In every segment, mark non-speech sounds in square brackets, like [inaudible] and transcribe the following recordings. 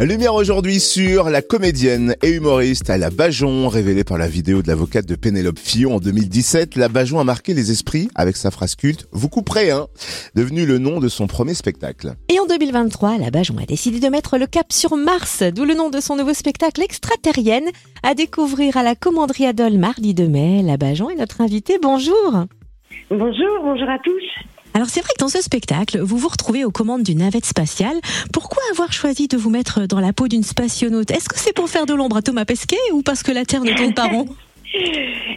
Lumière aujourd'hui sur la comédienne et humoriste Ala Bajon, révélée par la vidéo de l'avocate de Pénélope Fillon en 2017. La Bajon a marqué les esprits avec sa phrase culte « Vous couperez, hein ?» devenu le nom de son premier spectacle. Et en 2023, La Bajon a décidé de mettre le cap sur Mars, d'où le nom de son nouveau spectacle extraterrienne, à découvrir à la Commanderie Adol mardi 2 mai. La Bajon est notre invitée. Bonjour Bonjour, bonjour à tous alors c'est vrai que dans ce spectacle, vous vous retrouvez aux commandes d'une navette spatiale. Pourquoi avoir choisi de vous mettre dans la peau d'une spationaute? Est-ce que c'est pour faire de l'ombre à Thomas Pesquet ou parce que la Terre ne tourne pas rond? [laughs]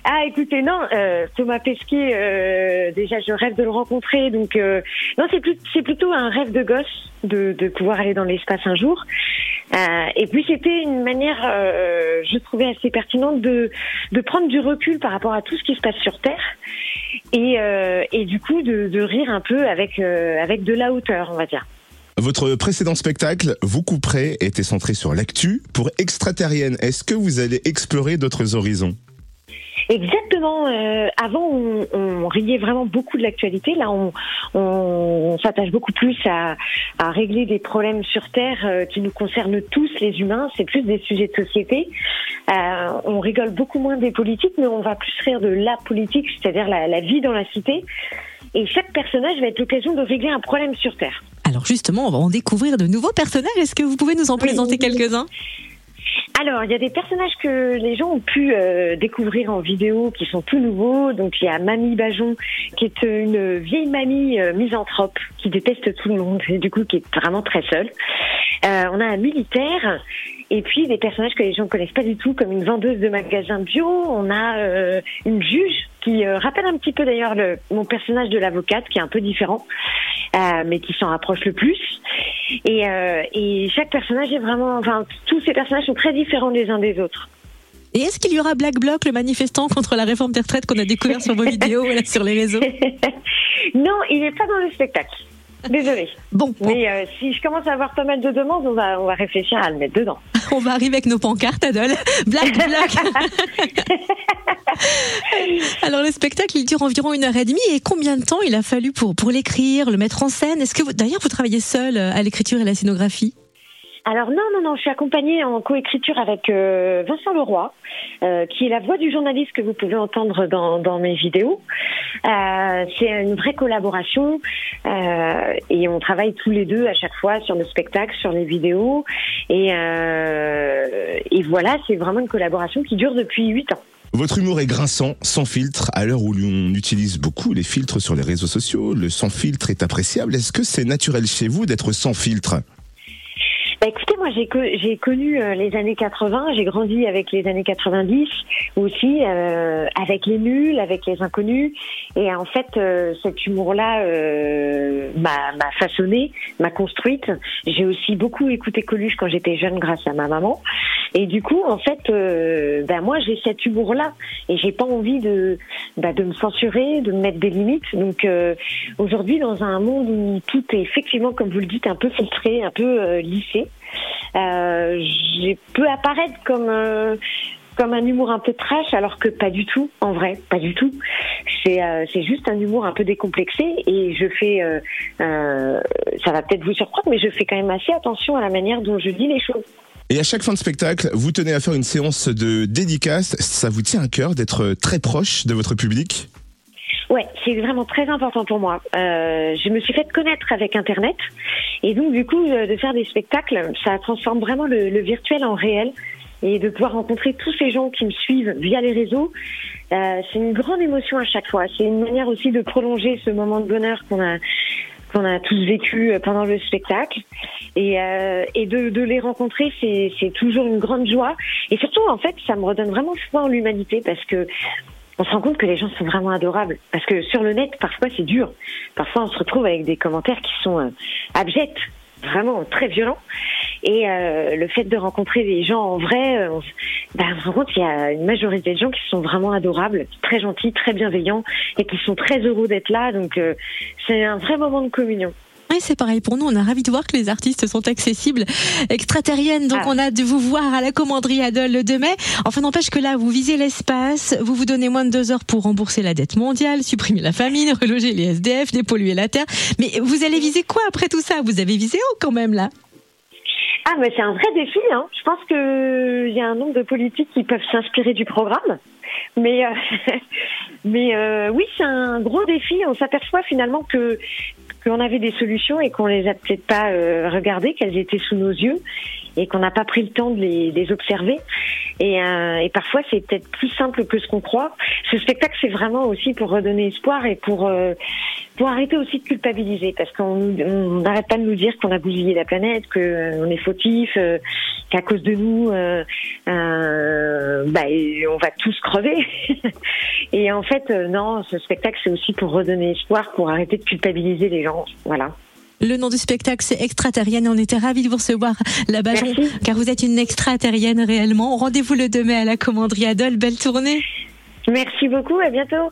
Ah, écoutez, non, euh, Thomas Pesquet, euh, déjà, je rêve de le rencontrer. Donc, euh, non, c'est, plutôt un rêve de gosse de pouvoir aller dans l'espace un jour. Et puis, c'était une manière, je trouvais assez pertinente de, de prendre du recul par rapport à tout ce qui se passe sur Terre et, euh, et du coup de, de, rire un peu avec, euh, avec de la hauteur, on va dire. Votre précédent spectacle, Vous couperez, était centré sur l'actu. Pour Extraterrienne, est-ce que vous allez explorer d'autres horizons? Exactement. Euh, avant, on, on, riait vraiment beaucoup de l'actualité. Là, on, on s'attache beaucoup plus à, à, régler des problèmes sur Terre euh, qui nous concernent tous, les humains. C'est plus des sujets de société. Euh, on rigole beaucoup moins des politiques, mais on va plus rire de la politique, c'est-à-dire la, la vie dans la cité. Et chaque personnage va être l'occasion de régler un problème sur Terre. Alors justement, on va en découvrir de nouveaux personnages. Est-ce que vous pouvez nous en présenter quelques-uns? Alors, il y a des personnages que les gens ont pu euh, découvrir en vidéo qui sont tout nouveaux. Donc, il y a Mamie Bajon, qui est une vieille mamie euh, misanthrope qui déteste tout le monde et du coup qui est vraiment très seule. Euh, on a un militaire et puis des personnages que les gens ne connaissent pas du tout, comme une vendeuse de magasin bio. On a euh, une juge qui euh, rappelle un petit peu d'ailleurs mon personnage de l'avocate, qui est un peu différent, euh, mais qui s'en rapproche le plus. Et, et chaque personnage est vraiment, enfin, tous ces personnages sont très différents les uns des autres. Et est-ce qu'il y aura Black Bloc, le manifestant contre la réforme des retraites qu'on a découvert sur vos [laughs] vidéos ou sur les réseaux? Non, il n'est pas dans le spectacle. Désolée. Bon. Mais euh, si je commence à avoir pas mal de demandes, on va, on va réfléchir à le mettre dedans. [laughs] on va arriver avec nos pancartes, Adol. Black Bloc. [laughs] Alors le spectacle, il dure environ une heure et demie. Et combien de temps il a fallu pour, pour l'écrire, le mettre en scène? Est-ce que d'ailleurs vous travaillez seul à l'écriture et la scénographie? Alors non, non, non, je suis accompagnée en coécriture avec euh, Vincent Leroy, euh, qui est la voix du journaliste que vous pouvez entendre dans, dans mes vidéos. Euh, c'est une vraie collaboration euh, et on travaille tous les deux à chaque fois sur le spectacle, sur les vidéos. Et, euh, et voilà, c'est vraiment une collaboration qui dure depuis huit ans. Votre humour est grinçant, sans filtre, à l'heure où l'on utilise beaucoup les filtres sur les réseaux sociaux. Le sans filtre est appréciable. Est-ce que c'est naturel chez vous d'être sans filtre? Bah, écoutez, moi j'ai j'ai connu euh, les années 80, j'ai grandi avec les années 90 aussi, euh, avec les nuls, avec les inconnus, et en fait euh, cet humour-là m'a façonné, m'a construite. J'ai aussi beaucoup écouté Coluche quand j'étais jeune grâce à ma maman, et du coup en fait, ben moi j'ai cet humour-là, et j'ai pas envie de bah, de me censurer, de me mettre des limites. Donc aujourd'hui dans un monde où tout est effectivement comme vous le dites un peu filtré, un peu lissé j'ai peut apparaître comme euh, comme un humour un peu trash, alors que pas du tout, en vrai, pas du tout. C'est euh, juste un humour un peu décomplexé et je fais, euh, euh, ça va peut-être vous surprendre, mais je fais quand même assez attention à la manière dont je dis les choses. Et à chaque fin de spectacle, vous tenez à faire une séance de dédicace. Ça vous tient à cœur d'être très proche de votre public? Ouais, c'est vraiment très important pour moi. Euh, je me suis fait connaître avec Internet et donc du coup de faire des spectacles, ça transforme vraiment le, le virtuel en réel et de pouvoir rencontrer tous ces gens qui me suivent via les réseaux. Euh, c'est une grande émotion à chaque fois. C'est une manière aussi de prolonger ce moment de bonheur qu'on a qu'on a tous vécu pendant le spectacle et, euh, et de, de, les rencontrer c'est toujours une grande joie et surtout en fait ça me redonne vraiment foi en l'humanité parce que on se rend compte que les gens sont vraiment adorables. Parce que sur le net, parfois, c'est dur. Parfois, on se retrouve avec des commentaires qui sont euh, abjects, vraiment très violents. Et euh, le fait de rencontrer des gens en vrai, euh, on, ben, on se rend compte qu'il y a une majorité de gens qui sont vraiment adorables, très gentils, très bienveillants et qui sont très heureux d'être là. Donc, c'est un vrai moment de communion. Oui, c'est pareil pour nous. On a ravi de voir que les artistes sont accessibles, extraterriennes. Donc, ah. on a de vous voir à la commanderie Adol le 2 mai. Enfin, n'empêche que là, vous visez l'espace, vous vous donnez moins de deux heures pour rembourser la dette mondiale, supprimer la famine, [laughs] reloger les SDF, dépolluer la terre. Mais vous allez viser quoi après tout ça? Vous avez visé haut quand même là? Ah, mais c'est un vrai défi. Hein. Je pense qu'il y a un nombre de politiques qui peuvent s'inspirer du programme. Mais, euh, [laughs] mais euh, oui, c'est un gros défi. On s'aperçoit finalement que qu'on avait des solutions et qu'on les a peut-être pas euh, regardées, qu'elles étaient sous nos yeux et qu'on n'a pas pris le temps de les, observer. Et, euh, et parfois, c'est peut-être plus simple que ce qu'on croit. Ce spectacle, c'est vraiment aussi pour redonner espoir et pour euh, pour arrêter aussi de culpabiliser, parce qu'on n'arrête pas de nous dire qu'on a bousillé la planète, qu'on est fautif, euh, qu'à cause de nous, euh, bah, on va tous crever. [laughs] et en fait, non, ce spectacle, c'est aussi pour redonner espoir, pour arrêter de culpabiliser les gens. Voilà. Le nom du spectacle, c'est Extraterrienne. On était ravis de vous recevoir là Bajon, car vous êtes une extraterrienne réellement. Rendez-vous le 2 mai à la commanderie Adol. Belle tournée. Merci beaucoup. À bientôt.